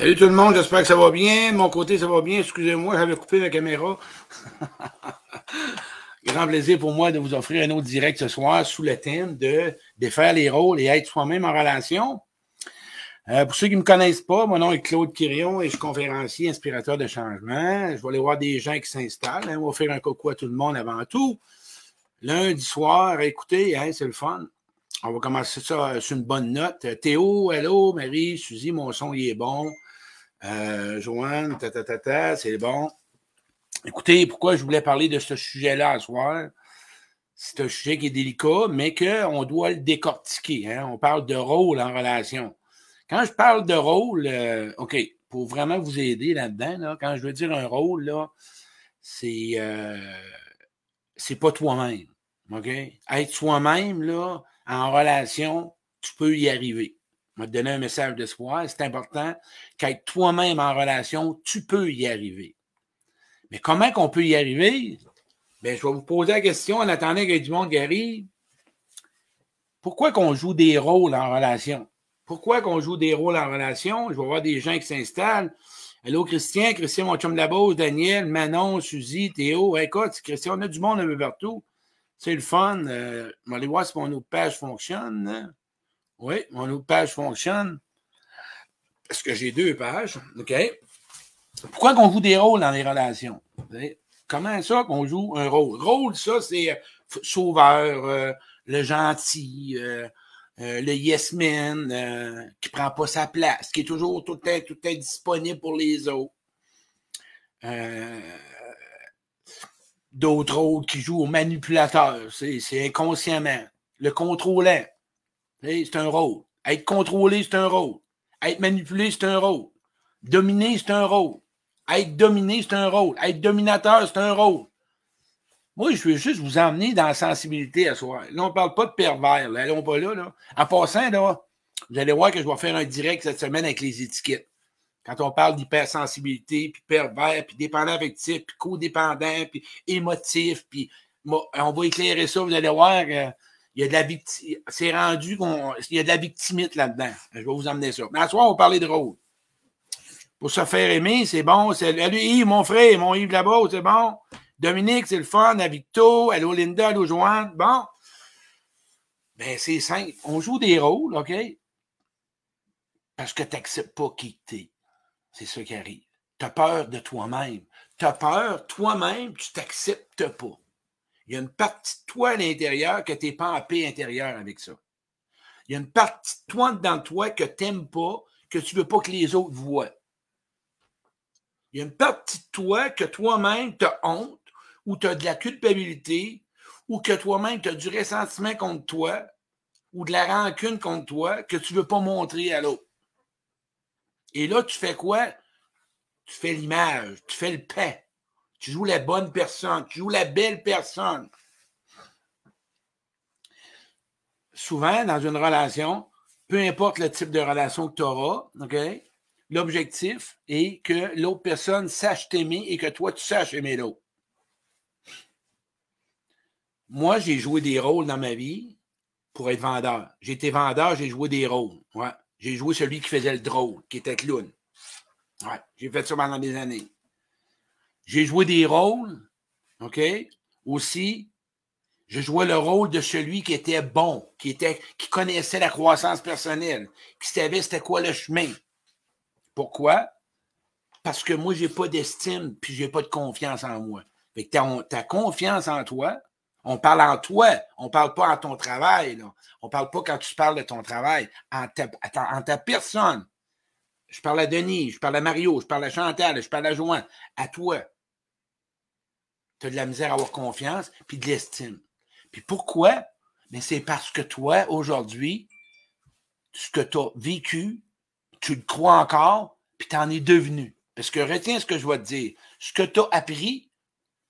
Salut tout le monde, j'espère que ça va bien. De mon côté, ça va bien. Excusez-moi, j'avais coupé ma caméra. Grand plaisir pour moi de vous offrir un autre direct ce soir sous le thème de défaire les rôles et être soi-même en relation. Euh, pour ceux qui ne me connaissent pas, mon nom est Claude Quirion et je suis conférencier, inspirateur de changement. Je vais aller voir des gens qui s'installent. Hein. On va faire un coucou à tout le monde avant tout. Lundi soir, écoutez, hein, c'est le fun. On va commencer ça sur une bonne note. Théo, hello, Marie, Suzy, mon son, il est bon. Euh, Joanne, ta, ta, ta, ta c'est bon. Écoutez, pourquoi je voulais parler de ce sujet-là ce soir? C'est un sujet qui est délicat, mais qu'on doit le décortiquer. Hein? On parle de rôle en relation. Quand je parle de rôle, euh, OK, pour vraiment vous aider là-dedans, là, quand je veux dire un rôle, là, c'est euh, c'est pas toi-même. OK? Être soi-même, là, en relation, tu peux y arriver. Te donner un message d'espoir. C'est important qu'être toi-même en relation, tu peux y arriver. Mais comment qu'on peut y arriver? Bien, je vais vous poser la question en attendant ait du monde arrive. Pourquoi qu'on joue des rôles en relation? Pourquoi qu'on joue des rôles en relation? Je vais voir des gens qui s'installent. Hello, Christian, Christian, mon chum de la Daniel, Manon, Suzy, Théo. Écoute, Christian, on a du monde un peu partout. C'est le fun. Euh, on va aller voir si mon autre page fonctionne. Oui, mon autre page fonctionne. Parce que j'ai deux pages? OK. Pourquoi qu'on joue des rôles dans les relations? Comment ça qu'on joue un rôle? Rôle, ça, c'est euh, sauveur, euh, le gentil, le yes man, qui prend pas sa place, qui est toujours tout le temps, tout disponible pour les autres d'autres autres qui jouent au manipulateur. C'est inconsciemment. Le contrôlant, c'est un rôle. Être contrôlé, c'est un rôle. Être manipulé, c'est un rôle. Dominer, c'est un rôle. Être dominé, c'est un rôle. Être dominateur, c'est un rôle. Moi, je veux juste vous emmener dans la sensibilité à soi. Là, on ne parle pas de pervers. Là. Allons pas là, là. En passant, là, vous allez voir que je vais faire un direct cette semaine avec les étiquettes. Quand on parle d'hypersensibilité, puis pervers, puis dépendant affectif, puis codépendant, puis émotif, puis on va éclairer ça, vous allez voir qu'il y a de la victime. C'est rendu qu'il y a de la victimite là-dedans. Je vais vous emmener ça. Mais à soir, on va parler de rôle. Pour se faire aimer, c'est bon. C'est Yves, mon frère, mon Yves là-bas, c'est bon. Dominique, c'est le fun. À Victo, allô Linda, allô Joanne. Bon. Ben, c'est simple. On joue des rôles, OK? Parce que tu n'acceptes pas qui t'es. C'est ça qui arrive. Tu as peur de toi-même. Tu as peur, toi-même, tu t'acceptes pas. Il y a une partie de toi à l'intérieur que tu n'es pas en paix intérieure avec ça. Il y a une partie de toi dans toi que tu n'aimes pas, que tu ne veux pas que les autres voient. Il y a une partie de toi que toi-même tu as honte ou tu as de la culpabilité ou que toi-même tu as du ressentiment contre toi ou de la rancune contre toi que tu ne veux pas montrer à l'autre. Et là, tu fais quoi? Tu fais l'image, tu fais le pain. Tu joues la bonne personne, tu joues la belle personne. Souvent, dans une relation, peu importe le type de relation que tu auras? L'objectif est que l'autre personne sache t'aimer et que toi, tu saches aimer l'autre. Moi, j'ai joué des rôles dans ma vie pour être vendeur. Été vendeur, j'ai joué des rôles. Ouais. J'ai joué celui qui faisait le drôle, qui était clown. J'ai fait ça pendant des années. J'ai joué des rôles, OK? Aussi, je jouais le rôle de celui qui était bon, qui, était, qui connaissait la croissance personnelle, qui savait c'était quoi le chemin. Pourquoi? Parce que moi, je n'ai pas d'estime puis je n'ai pas de confiance en moi. Fait que ta confiance en toi, on parle en toi, on ne parle pas en ton travail. Là. On ne parle pas quand tu parles de ton travail, en ta, personne. Je parle à Denis, je parle à Mario, je parle à Chantal, je parle à Joanne, à toi. Tu as de la misère à avoir confiance, puis de l'estime. Puis pourquoi? Mais c'est parce que toi, aujourd'hui, ce que tu as vécu, tu le crois encore, puis tu en es devenu. Parce que retiens ce que je vais te dire. Ce que tu as appris,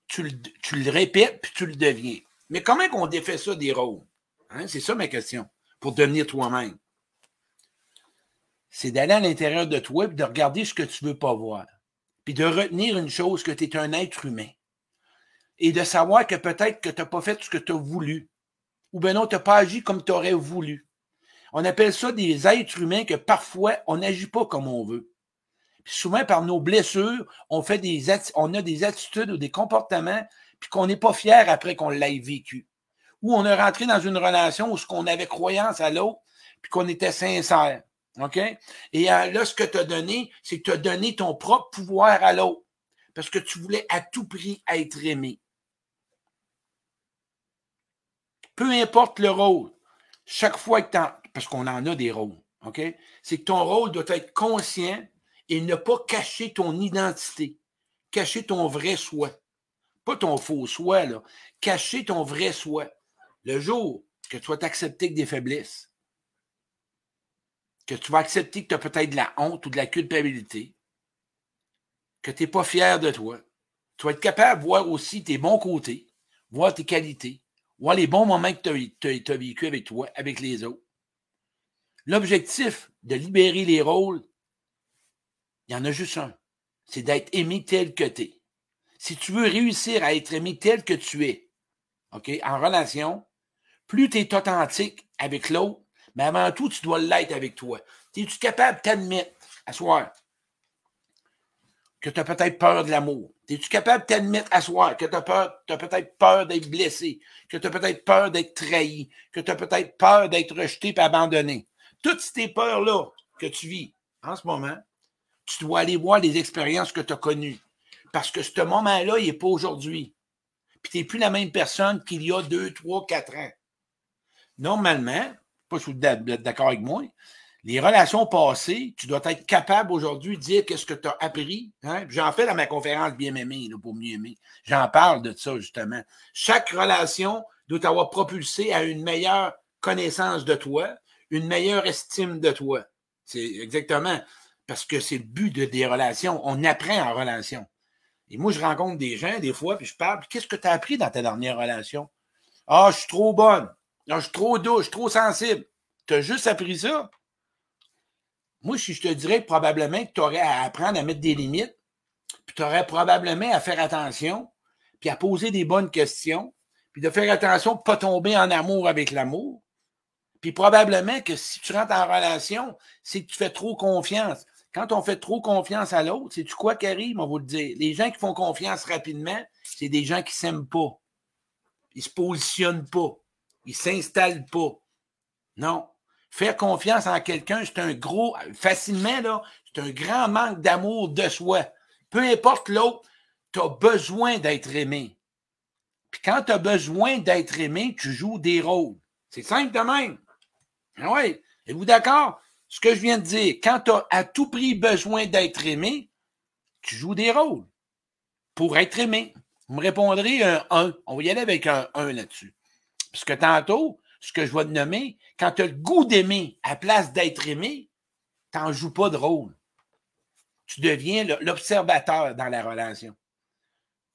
tu le, répètes, puis tu le deviens. Mais comment qu'on défait ça des rôles? Hein? C'est ça ma question. Pour devenir toi-même. C'est d'aller à l'intérieur de toi et de regarder ce que tu ne veux pas voir. Puis de retenir une chose, que tu es un être humain. Et de savoir que peut-être que tu n'as pas fait ce que tu as voulu. Ou bien non, tu n'as pas agi comme tu aurais voulu. On appelle ça des êtres humains que parfois, on n'agit pas comme on veut. Puis souvent, par nos blessures, on, fait des on a des attitudes ou des comportements, puis qu'on n'est pas fier après qu'on l'ait vécu. Ou on est rentré dans une relation où ce qu'on avait croyance à l'autre, puis qu'on était sincère. OK? Et euh, là, ce que tu as donné, c'est que tu as donné ton propre pouvoir à l'autre. Parce que tu voulais à tout prix être aimé. Peu importe le rôle, chaque fois que tu parce qu'on en a des rôles, OK? C'est que ton rôle doit être conscient et ne pas cacher ton identité, cacher ton vrai soi. Pas ton faux soi, là. Cacher ton vrai soi. Le jour que tu vas t'accepter que des faiblesses, que tu vas accepter que tu as peut-être de la honte ou de la culpabilité, que tu n'es pas fier de toi, tu vas être capable de voir aussi tes bons côtés, voir tes qualités, voir les bons moments que tu as, vécu avec toi, avec les autres. L'objectif de libérer les rôles, il y en a juste un. C'est d'être aimé tel que tu es. Si tu veux réussir à être aimé tel que tu es, OK, en relation, plus tu es authentique avec l'autre, mais avant tout, tu dois l'être avec toi. Es-tu capable de t'admettre, à soi, que tu as peut-être peur de l'amour? Es-tu capable de t'admettre à soi que tu as, as peut-être peur d'être blessé, que tu as peut-être peur d'être trahi, que tu as peut-être peur d'être rejeté et abandonné? Toutes ces peurs-là que tu vis en ce moment, tu dois aller voir les expériences que tu as connues. Parce que ce moment-là, il n'est pas aujourd'hui. Puis tu n'es plus la même personne qu'il y a deux, trois, quatre ans. Normalement, pas si vous êtes d'accord avec moi, les relations passées, tu dois être capable aujourd'hui de dire qu'est-ce que tu as appris. Hein? J'en fais dans ma conférence Bien aimé, pour mieux aimer. J'en parle de ça, justement. Chaque relation doit t'avoir propulsé à une meilleure connaissance de toi, une meilleure estime de toi. C'est exactement parce que c'est le but de, des relations. On apprend en relation. Et moi, je rencontre des gens, des fois, puis je parle, qu'est-ce que tu as appris dans ta dernière relation? Ah, je suis trop bonne. Ah, je suis trop douce, je suis trop sensible. Tu as juste appris ça? Moi, je te dirais probablement que tu aurais à apprendre à mettre des limites, puis tu aurais probablement à faire attention, puis à poser des bonnes questions, puis de faire attention de ne pas tomber en amour avec l'amour, puis probablement que si tu rentres en relation, c'est que tu fais trop confiance. Quand on fait trop confiance à l'autre, c'est tu quoi qui arrive, on va vous le dire. Les gens qui font confiance rapidement, c'est des gens qui s'aiment pas. Ils se positionnent pas. Ils s'installent pas. Non. Faire confiance en quelqu'un, c'est un gros, facilement, là, c'est un grand manque d'amour de soi. Peu importe l'autre, tu as besoin d'être aimé. Puis quand tu as besoin d'être aimé, tu joues des rôles. C'est simple de même. Ah oui. Êtes-vous d'accord? Ce que je viens de dire, quand tu as à tout prix besoin d'être aimé, tu joues des rôles pour être aimé. Vous me répondrez un 1. On va y aller avec un 1 là-dessus. Parce que tantôt, ce que je vais te nommer, quand tu as le goût d'aimer à place d'être aimé, tu n'en joues pas de rôle. Tu deviens l'observateur dans la relation.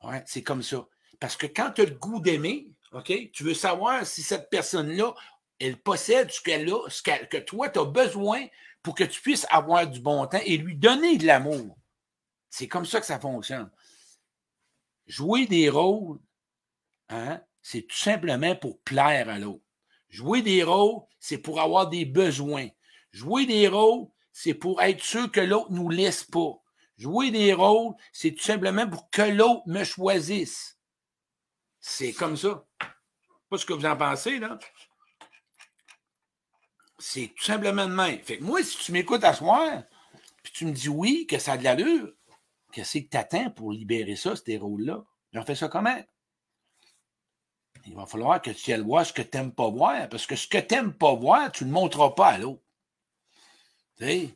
Ouais, c'est comme ça. Parce que quand tu as le goût d'aimer, tu veux savoir si cette personne-là elle possède ce qu'elle a, ce que toi, tu as besoin pour que tu puisses avoir du bon temps et lui donner de l'amour. C'est comme ça que ça fonctionne. Jouer des rôles, hein, c'est tout simplement pour plaire à l'autre. Jouer des rôles, c'est pour avoir des besoins. Jouer des rôles, c'est pour être sûr que l'autre ne nous laisse pas. Jouer des rôles, c'est tout simplement pour que l'autre me choisisse. C'est comme ça. Pas ce que vous en pensez, là. C'est tout simplement de même. Fait que moi, si tu m'écoutes à soir, puis tu me dis oui, que ça a de l'allure, qu'est-ce que tu attends pour libérer ça, ces rôles-là? J'en fais ça comment? Il va falloir que tu ailles voir ce que tu n'aimes pas voir, parce que ce que tu n'aimes pas voir, tu ne le montreras pas à l'autre. Mais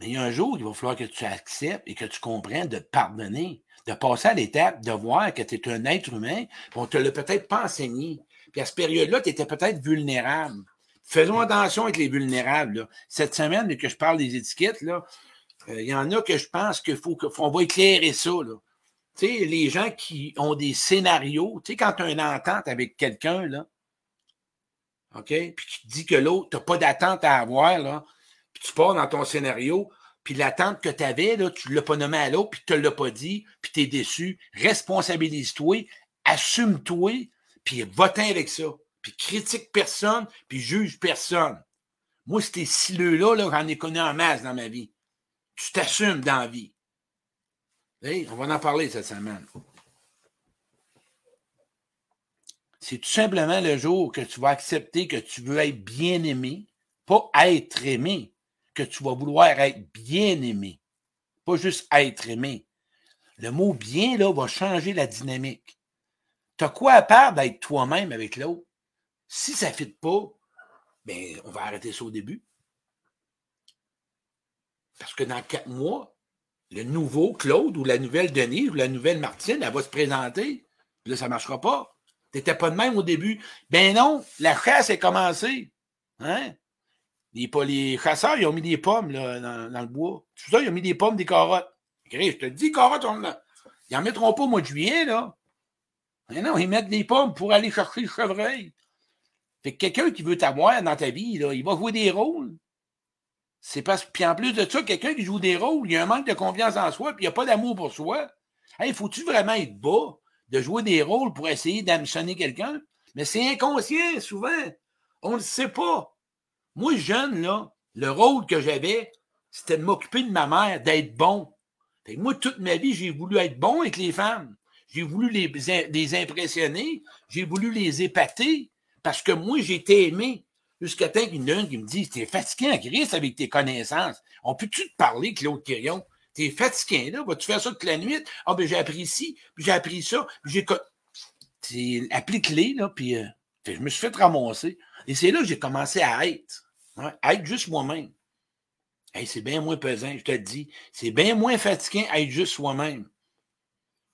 il y a un jour, il va falloir que tu acceptes et que tu comprennes de pardonner, de passer à l'étape de voir que tu es un être humain, puis on ne te l'a peut-être pas enseigné. Puis à cette période-là, tu étais peut-être vulnérable. Faisons attention avec les vulnérables. Cette semaine, que je parle des étiquettes, euh, il y en a que je pense qu'il faut qu'on va éclairer ça. Là. Sais, les gens qui ont des scénarios, tu sais, quand tu as une entente avec quelqu'un, là, OK, puis tu te dis que l'autre, tu n'as pas d'attente à avoir, là, puis tu pars dans ton scénario, puis l'attente que tu avais, là, tu ne l'as pas nommé à l'autre, puis tu ne l'as pas dit, puis tu es déçu. Responsabilise-toi, assume-toi, puis vote avec ça puis critique personne, puis juge personne. Moi, c'était sileux-là, là, j'en ai connu en masse dans ma vie. tu t'assumes dans la vie. On va en parler cette semaine. C'est tout simplement le jour que tu vas accepter que tu veux être bien aimé, pas être aimé, que tu vas vouloir être bien aimé, pas juste être aimé. Le mot bien, là, va changer la dynamique. Tu as quoi à part d'être toi-même avec l'autre? Si ça ne fit pas, bien, on va arrêter ça au début. Parce que dans quatre mois, le nouveau Claude ou la nouvelle Denise ou la nouvelle Martine, elle va se présenter. Là, ça ne marchera pas. Tu n'étais pas de même au début. Ben non, la chasse est commencée. Hein? Les, les chasseurs, ils ont mis des pommes dans, le bois. Tout ça, ils ont mis des pommes, des carottes. je te dis, carottes, on, ils n'en mettront pas au mois de juillet, là. Mais non, ils mettent des pommes pour aller chercher le chevreuil. Fait que quelqu'un qui veut t'avoir dans ta vie, là, il va jouer des rôles. C'est parce Puis en plus de ça, quelqu'un qui joue des rôles, il y a un manque de confiance en soi, puis il n'y a pas d'amour pour soi. Hey, faut-tu vraiment être bas? de jouer des rôles pour essayer d'ambitionner quelqu'un? Mais c'est inconscient, souvent. On ne le sait pas. Moi, jeune, là, le rôle que j'avais, c'était de m'occuper de ma mère, d'être bon. moi, toute ma vie, j'ai voulu être bon avec les femmes. J'ai voulu les impressionner. J'ai voulu les épater. Parce que moi, j'étais aimé. Jusqu'à temps qu'il y en a qui me dit T'es fatigué, Chris, avec tes connaissances. On peut-tu te parler, Claude Quirion? T'es fatigué, là. Vas-tu faire ça toute la nuit? Ah, ben, j'ai appris ci, puis j'ai appris ça, puis j'ai. Applique-les, là, puis euh, je me suis fait ramasser. Et c'est là que j'ai commencé à être. être juste moi-même. C'est bien moins pesant, je te le dis. C'est bien moins fatiguant à être juste soi-même.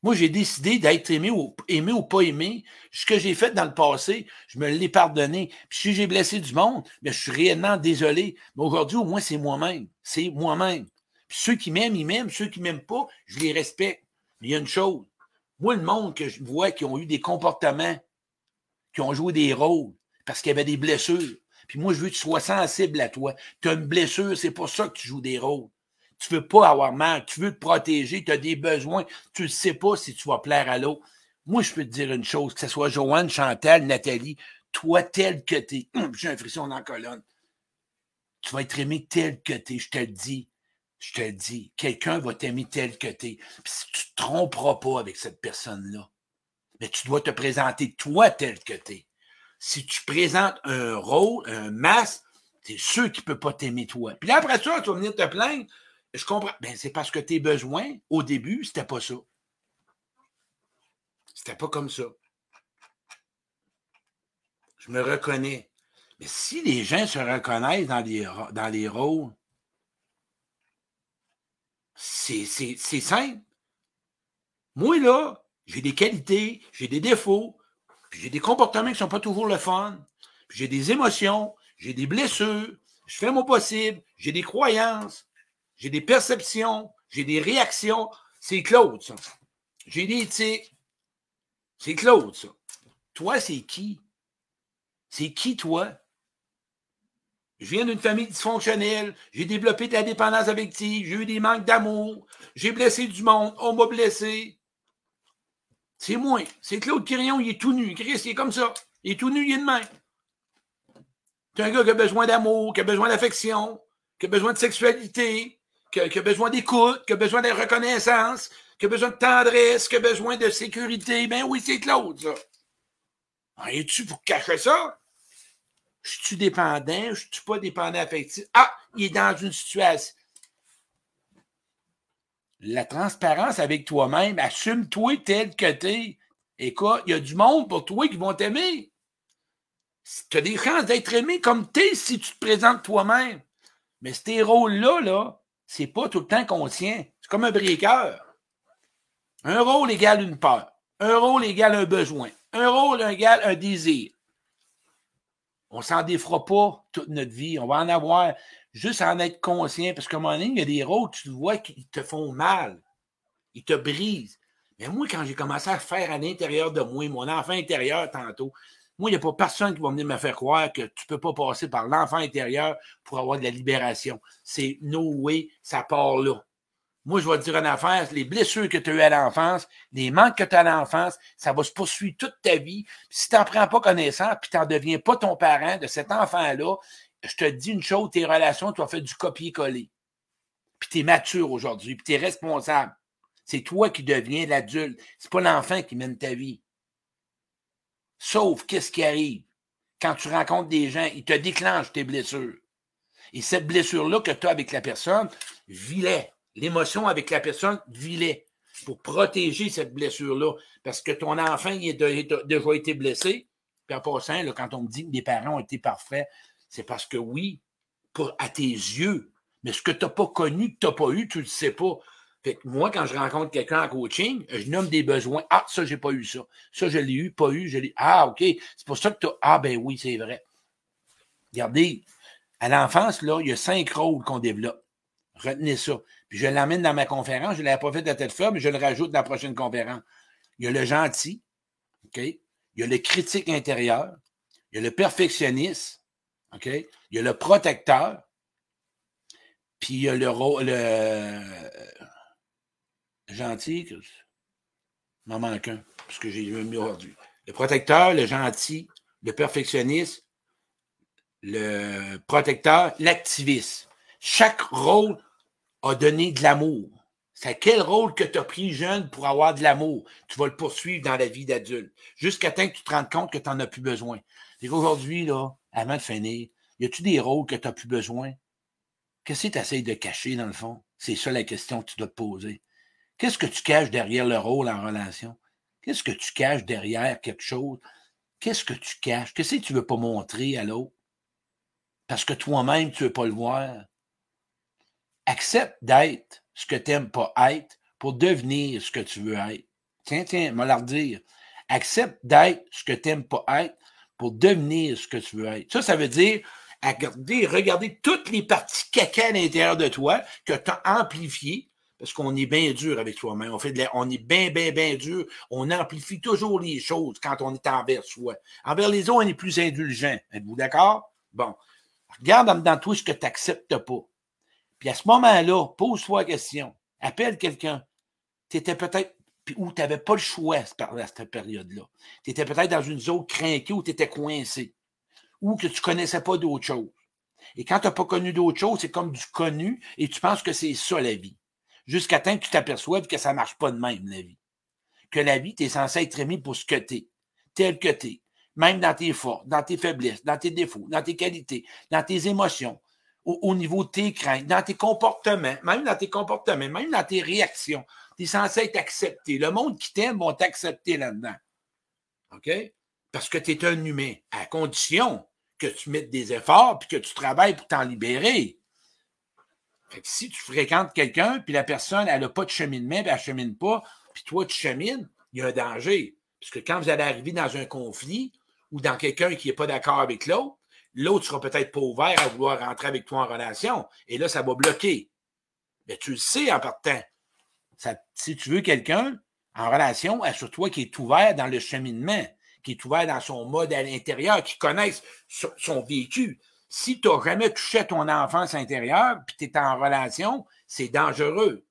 Moi, j'ai décidé d'être aimé ou, aimé ou pas aimé. Ce que j'ai fait dans le passé, je me l'ai pardonné. Puis si j'ai blessé du monde, je suis réellement désolé. Mais aujourd'hui, au moins, c'est moi-même. C'est moi-même ceux qui m'aiment, ils m'aiment. Ceux qui ne m'aiment pas, je les respecte. Mais il y a une chose. Moi, le monde que je vois qui ont eu des comportements, qui ont joué des rôles, parce qu'il y avait des blessures. Puis moi, je veux que tu sois sensible à toi. Tu as une blessure, c'est pour ça que tu joues des rôles. Tu veux pas avoir mal, tu veux te protéger, tu as des besoins, tu ne sais pas si tu vas plaire à l'autre. Moi, je peux te dire une chose, que ce soit Joanne, Chantal, Nathalie, toi tel que tu es, j'ai un frisson dans la colonne, tu vas être aimé tel que tu es, je te le dis je te dis, quelqu'un va t'aimer tel que tu es. si tu te tromperas pas avec cette personne-là, mais tu dois te présenter toi tel que tu es. Si tu présentes un rôle, un masque, c'est sûr qu'il ne peut pas t'aimer toi. Puis là, après ça, tu vas venir te plaindre. Je comprends. Ben, c'est parce que tes besoins, au début, c'était pas ça. C'était pas comme ça. Je me reconnais. Mais si les gens se reconnaissent dans les, dans les rôles, c'est simple. Moi, là, j'ai des qualités, j'ai des défauts, j'ai des comportements qui ne sont pas toujours le fun, j'ai des émotions, j'ai des blessures, je fais mon possible, j'ai des croyances, j'ai des perceptions, j'ai des réactions. C'est Claude, ça. J'ai des tics. C'est Claude, ça. Toi, c'est qui? C'est qui, toi? Je viens d'une famille dysfonctionnelle. J'ai développé de la dépendance affective. J'ai eu des manques d'amour. J'ai blessé du monde. On m'a blessé. C'est moi. C'est Claude Quirion, il est tout nu. Chris, il est comme ça. Il est tout nu, il est de main. C'est un gars qui a besoin d'amour, qui a besoin d'affection, qui a besoin de sexualité, qui a, besoin d'écoute, qui a besoin de reconnaissance, qui a besoin de tendresse, qui a besoin de sécurité. Ben oui, c'est Claude, ça. Es-tu pour cacher ça? Je suis dépendant, je suis pas dépendant affectif? Ah, il est dans une situation. La transparence avec toi-même, assume-toi tel que tu es. Écoute, il y a du monde pour toi qui vont t'aimer. Tu as des chances d'être aimé comme tu es si tu te présentes toi-même. Mais ces rôles-là, là, c'est pas tout le temps conscient. C'est comme un briqueur. Un rôle égale une peur. Un rôle égale un besoin. Un rôle égale un désir. On s'en défera pas toute notre vie. On va en avoir juste à en être conscient. Parce qu'à un moment il y a des rôles, tu vois, qui te font mal. Ils te brisent. Mais moi, quand j'ai commencé à faire à l'intérieur de moi, mon enfant intérieur tantôt, moi, il n'y a pas personne qui va venir me faire croire que tu ne peux pas passer par l'enfant intérieur pour avoir de la libération. C'est no way, ça part là. Moi, je vais te dire une affaire, les blessures que tu as eues à l'enfance, les manques que tu as à l'enfance, ça va se poursuivre toute ta vie. si tu n'en prends pas connaissance, puis tu n'en deviens pas ton parent de cet enfant-là, je te dis une chose, tes relations, tu vas faire du copier-coller. puis tu es mature aujourd'hui, puis tu es responsable. C'est toi qui deviens l'adulte. C'est pas l'enfant qui mène ta vie. Sauf qu'est-ce qui arrive? Quand tu rencontres des gens, ils te déclenchent tes blessures. Et cette blessure-là que tu as avec la personne, vis L'émotion avec la personne, vis Pour protéger cette blessure-là. Parce que ton enfant, il a déjà été blessé. Puis en passant, quand on me dit que les parents ont été parfaits, c'est parce que oui, pour, à tes yeux, mais ce que tu n'as pas connu, que tu n'as pas eu, tu ne le sais pas. Fait que moi, quand je rencontre quelqu'un en coaching, je nomme des besoins. Ah, ça, j'ai pas eu ça. Ça, je l'ai eu, pas eu, je l'ai. Ah, OK. C'est pour ça que tu as. Ah, ben oui, c'est vrai. Regardez, à l'enfance, là, il y a cinq rôles qu'on développe. Retenez ça. Puis je l'amène dans ma conférence. Je ne l'avais pas fait de tête ferme, mais je le rajoute dans la prochaine conférence. Il y a le gentil, OK? Il y a le critique intérieur. Il y a le perfectionniste, OK? Il y a le protecteur. Puis il y a le, le gentil, il m'en manque un, parce que j'ai mis aujourd'hui. Le protecteur, le gentil, le perfectionniste, le protecteur, l'activiste. Chaque rôle a donné de l'amour. C'est quel rôle que tu as pris jeune pour avoir de l'amour? Tu vas le poursuivre dans la vie d'adulte. Jusqu'à temps que tu te rendes compte que tu n'en as plus besoin. C'est qu'aujourd'hui, là, avant de finir, y a-tu des rôles que tu n'as plus besoin? Qu'est-ce que tu essaies de cacher, dans le fond? C'est ça la question que tu dois te poser. Qu'est-ce que tu caches derrière le rôle en relation? Qu'est-ce que tu caches derrière quelque chose? Qu'est-ce que tu caches? Qu'est-ce que tu ne veux pas montrer à l'autre? Parce que toi-même, tu ne veux pas le voir. Accepte d'être ce que tu n'aimes pas être pour devenir ce que tu veux être. Tiens, tiens, me dire. Accepte d'être ce que tu n'aimes pas être pour devenir ce que tu veux être. Ça, ça veut dire regarder, regarder toutes les parties caca à l'intérieur de toi que tu as amplifiées parce qu'on est bien dur avec soi-même. On, fait de on est bien, bien, bien dur. On amplifie toujours les choses quand on est envers soi. Envers les autres, on est plus indulgent. Êtes-vous d'accord? Bon. Regarde dans toi ce que tu n'acceptes pas. Puis à ce moment-là, pose-toi la question. Appelle quelqu'un. Tu étais peut-être où tu n'avais pas le choix à cette période-là. Tu étais peut-être dans une zone craquée où tu étais coincé. Ou que tu ne connaissais pas d'autre chose. Et quand tu n'as pas connu d'autre chose, c'est comme du connu et tu penses que c'est ça la vie jusqu'à temps que tu t'aperçoives que ça ne marche pas de même, la vie. Que la vie, tu es censé être aimé pour ce que tu es, tel que tu es, même dans tes forces, dans tes faiblesses, dans tes défauts, dans tes qualités, dans tes émotions, au, niveau de tes craintes, dans tes comportements, même dans tes comportements, même dans tes réactions. Tu es censé être accepté. Le monde qui t'aime va t'accepter là-dedans. OK? Parce que tu es un humain, à condition que tu mettes des efforts puis que tu travailles pour t'en libérer. Si tu fréquentes quelqu'un, puis la personne, elle n'a pas de cheminement, puis elle ne chemine pas, puis toi, tu chemines, il y a un danger. Parce que quand vous allez arriver dans un conflit ou dans quelqu'un qui n'est pas d'accord avec l'autre, l'autre sera peut-être pas ouvert à vouloir rentrer avec toi en relation. Et là, ça va bloquer. Mais tu le sais en partant. si tu veux quelqu'un en relation, assure-toi qu'il est ouvert dans le cheminement, qu'il est ouvert dans son mode à l'intérieur, qu'il connaisse son vécu si tu n'as jamais touché ton enfance intérieure, puis tu es en relation, c'est dangereux.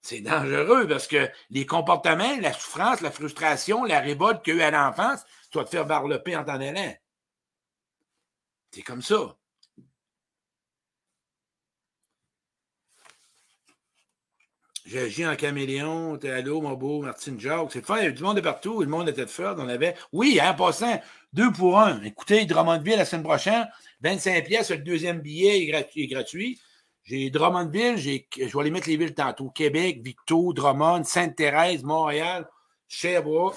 C'est dangereux parce que les comportements, la souffrance, la frustration, la révolte qu'il y a eu à l'enfance, tu vas te faire varloper en t'en allant. C'est comme ça. J'agis en caméléon, t'es allô, mon beau Martine Jacques. C'est fort, il y avait du monde de partout, le monde était de fort. On avait. Oui, en passant, deux pour un. Écoutez, Drummondville la semaine prochaine, 25 pièces, le deuxième billet est gratuit. J'ai Drummondville, j'ai, je vais les mettre les villes tantôt. Québec, Victo, Drummond, Sainte-Thérèse, Montréal, Sherbrooke.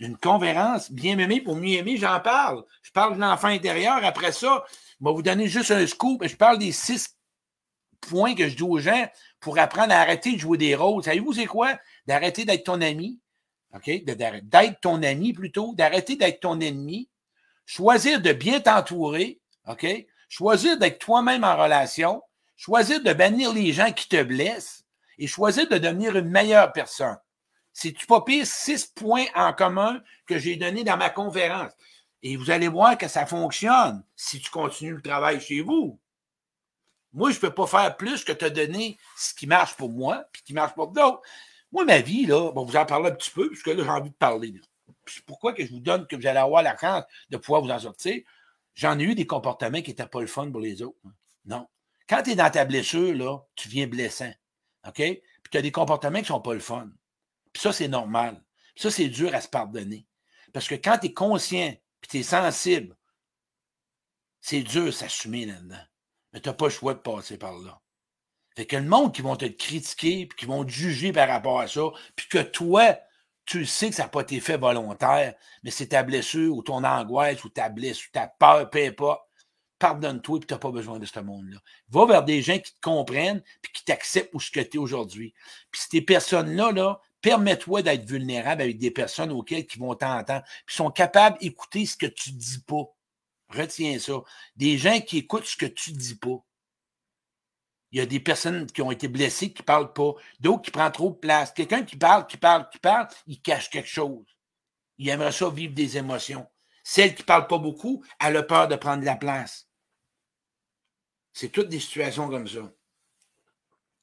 Une conférence bien aimée pour mieux aimer, j'en parle. Je parle de l'enfant intérieur. Après ça, je vais vous donner juste un scoop. Je parle des six points que je dis aux gens pour apprendre à arrêter de jouer des rôles. Savez-vous c'est quoi? D'arrêter d'être ton ami. OK? D'être ton ami plutôt, d'arrêter d'être ton ennemi, choisir de bien t'entourer, OK? Choisir d'être toi-même en relation, choisir de bannir les gens qui te blessent et choisir de devenir une meilleure personne. C'est-tu pas pire six points en commun que j'ai donnés dans ma conférence? Et vous allez voir que ça fonctionne si tu continues le travail chez vous. Moi, je ne peux pas faire plus que te donner ce qui marche pour moi puis qui marche pour d'autres. Moi, ma vie, là, bon, vous en parlez un petit peu, puisque là, j'ai envie de parler. Pourquoi que je vous donne que vous allez avoir la chance de pouvoir vous en sortir? J'en ai eu des comportements qui n'étaient pas le fun pour les autres. Hein. Non. Quand tu es dans ta blessure, là, tu viens blessant. OK? Puis tu as des comportements qui ne sont pas le fun. Puis ça, c'est normal. ça, c'est dur à se pardonner. Parce que quand tu es conscient, puis tu es sensible, c'est dur s'assumer là-dedans. Mais tu n'as pas le choix de passer par là. Fait que le monde qui vont te critiquer, puis qui vont te juger par rapport à ça, puis que toi, tu sais que ça n'a pas été fait volontaire, mais c'est ta blessure ou ton angoisse ou ta blessure ou ta peur, peu importe. Pardonne-toi et tu n'as pas besoin de ce monde-là. Va vers des gens qui te comprennent puis qui t'acceptent où ce que tu es aujourd'hui. Puis ces personnes-là, là, permets-toi d'être vulnérable avec des personnes auxquelles qui vont t'entendre, puis sont capables d'écouter ce que tu dis pas. Retiens ça. Des gens qui écoutent ce que tu dis pas. Il y a des personnes qui ont été blessées qui ne parlent pas, d'autres qui prennent trop de place. Quelqu'un qui parle, qui parle, qui parle, il cache quelque chose. Il aimerait ça vivre des émotions. Celle qui ne parle pas beaucoup, elle a peur de prendre la place. C'est toutes des situations comme ça.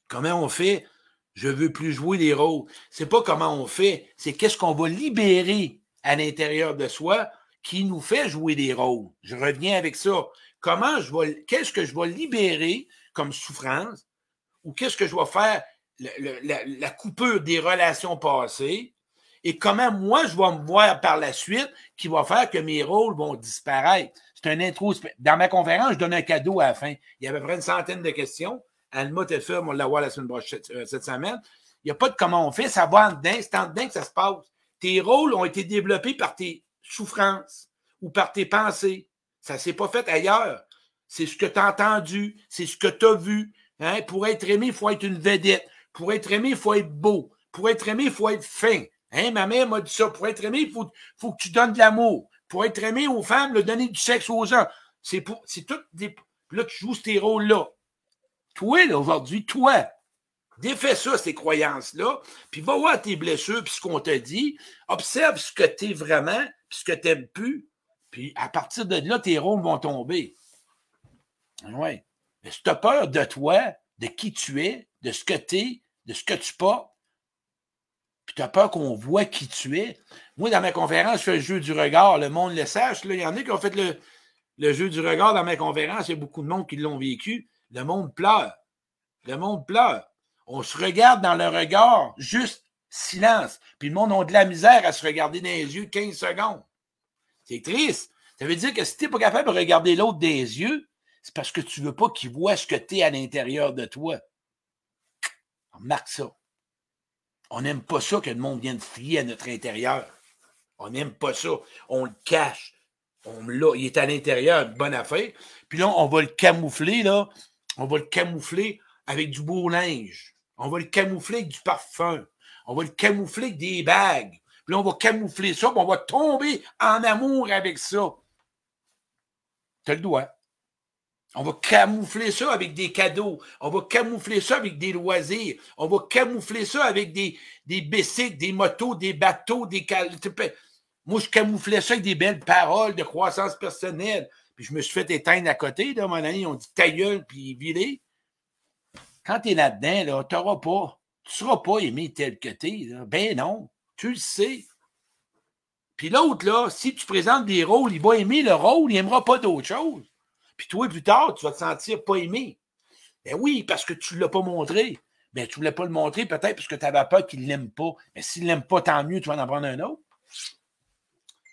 Comment on fait? Je ne veux plus jouer des rôles. C'est pas comment on fait, c'est qu'est-ce qu'on va libérer à l'intérieur de soi qui nous fait jouer des rôles. Je reviens avec ça. Comment je vais, qu'est-ce que je vais libérer comme souffrance ou qu'est-ce que je vais faire, la, coupure des relations passées et comment moi je vais me voir par la suite qui va faire que mes rôles vont disparaître? C'est un intro. Dans ma conférence, je donne un cadeau à la fin. Il y avait près une centaine de questions. Alma fait, on l'a voir la semaine prochaine, euh, cette semaine. Il n'y a pas de comment on fait, ça va en dedans, c'est en dedans que ça se passe. Tes rôles ont été développés par tes souffrances ou par tes pensées. Ça ne s'est pas fait ailleurs c'est ce que tu as entendu, c'est ce que tu as vu. Hein? Pour être aimé, il faut être une vedette. Pour être aimé, il faut être beau. Pour être aimé, il faut être fin. Hein? Ma mère m'a dit ça. Pour être aimé, il faut, faut que tu donnes de l'amour. Pour être aimé aux femmes, le donner du sexe aux gens. C'est tout des. Là, tu joues ces rôles-là. Toi, là, aujourd'hui, toi, défais ça, ces croyances-là, puis va voir tes blessures, puis ce qu'on t'a dit. Observe ce que tu es vraiment, puis ce que tu n'aimes plus. Puis à partir de là, tes rôles vont tomber. Oui. Mais si tu as peur de toi, de qui tu es, de ce que tu es, de ce que tu pas, puis tu as peur qu'on voit qui tu es. Moi, dans ma conférence, je fais le jeu du regard. Le monde le sache. Il y en a qui ont fait le, le jeu du regard dans ma conférence. Il y a beaucoup de monde qui l'ont vécu. Le monde pleure. Le monde pleure. On se regarde dans le regard, juste silence. Puis le monde a de la misère à se regarder dans les yeux 15 secondes. C'est triste. Ça veut dire que si tu n'es pas capable de regarder l'autre des yeux, c'est parce que tu ne veux pas qu'il voit ce que tu es à l'intérieur de toi. On marque ça. On n'aime pas ça que le monde vienne fouiller à notre intérieur. On n'aime pas ça. On le cache. On l'a. Il est à l'intérieur, bonne affaire. Puis là, on va le camoufler, là. On va le camoufler avec du beau linge. On va le camoufler avec du parfum. On va le camoufler avec des bagues. Puis là, on va camoufler ça, puis on va tomber en amour avec ça. Tu le doigt. On va camoufler ça avec des cadeaux. On va camoufler ça avec des loisirs. On va camoufler ça avec des, des bicycles, des motos, des bateaux, des Moi, je camouflais ça avec des belles paroles de croissance personnelle. Puis je me suis fait éteindre à côté, là, mon ami. On dit ta puis virer. Quand tu es là-dedans, là, tu n'auras pas. Tu seras pas aimé tel que tu es. Ben non. Tu le sais. Puis l'autre, là, si tu présentes des rôles, il va aimer le rôle, il n'aimera pas d'autre chose. Puis toi, plus tard, tu vas te sentir pas aimé. Ben oui, parce que tu ne l'as pas montré. Ben, tu ne voulais pas le montrer, peut-être parce que tu avais peur qu'il ne l'aime pas. Mais s'il ne l'aime pas, tant mieux, tu vas en prendre un autre.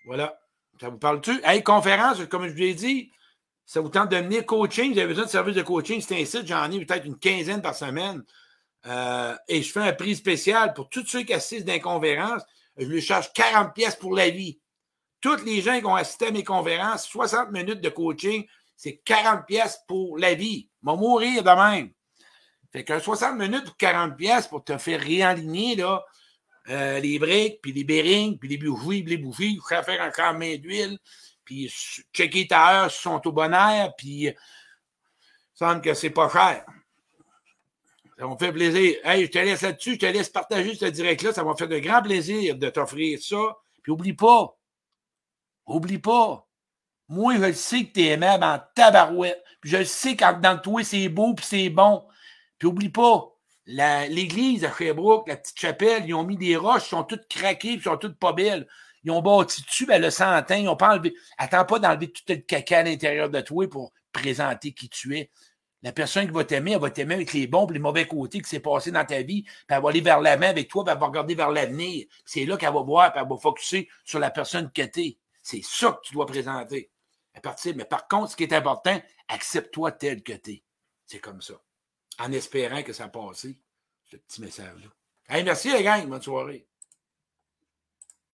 Voilà. Ça vous parle-tu? Hey, conférence, comme je vous l'ai dit, ça vous tente de venir coaching, vous avez besoin de service de coaching, c'est un site, j'en ai peut-être une quinzaine par semaine. Euh, et je fais un prix spécial pour tous ceux qui assistent dans les conférences. Je lui charge 40 pièces pour la vie. Toutes les gens qui ont assisté à mes conférences, 60 minutes de coaching, c'est 40 pièces pour la vie. Va mourir de même. Fait que 60 minutes pour 40 pièces pour te faire réaligner là, euh, les briques, puis les bearings, puis les bougies, puis les bougies, faire encore main d'huile, puis checker ta heure sont au bon air, puis semble que c'est pas cher. Ça me fait plaisir. Hey, je te laisse là-dessus, je te laisse partager ce direct-là. Ça m'a fait de grand plaisir de t'offrir ça. Puis oublie pas, oublie pas, moi, je sais que tu es aimable en tabarouette. Puis je sais quand dans toi, c'est beau puis c'est bon. Puis oublie pas, l'église à Sherbrooke, la petite chapelle, ils ont mis des roches, ils sont toutes craquées, puis sont toutes pas belles. Ils ont bâti dessus, ben, le centaine, ils ont pas enlevé. Attends pas d'enlever tout le caca à l'intérieur de toi pour présenter qui tu es. La personne qui va t'aimer, elle va t'aimer avec les bons et les mauvais côtés qui s'est passé dans ta vie, puis elle va aller vers la main avec toi, puis elle va regarder vers l'avenir. C'est là qu'elle va voir, puis elle va focuser sur la personne que tu es. C'est ça que tu dois présenter. À partir, mais par contre, ce qui est important, accepte-toi tel que tu es. C'est comme ça. En espérant que ça passe, ce petit message-là. Hey, merci les gars, bonne soirée.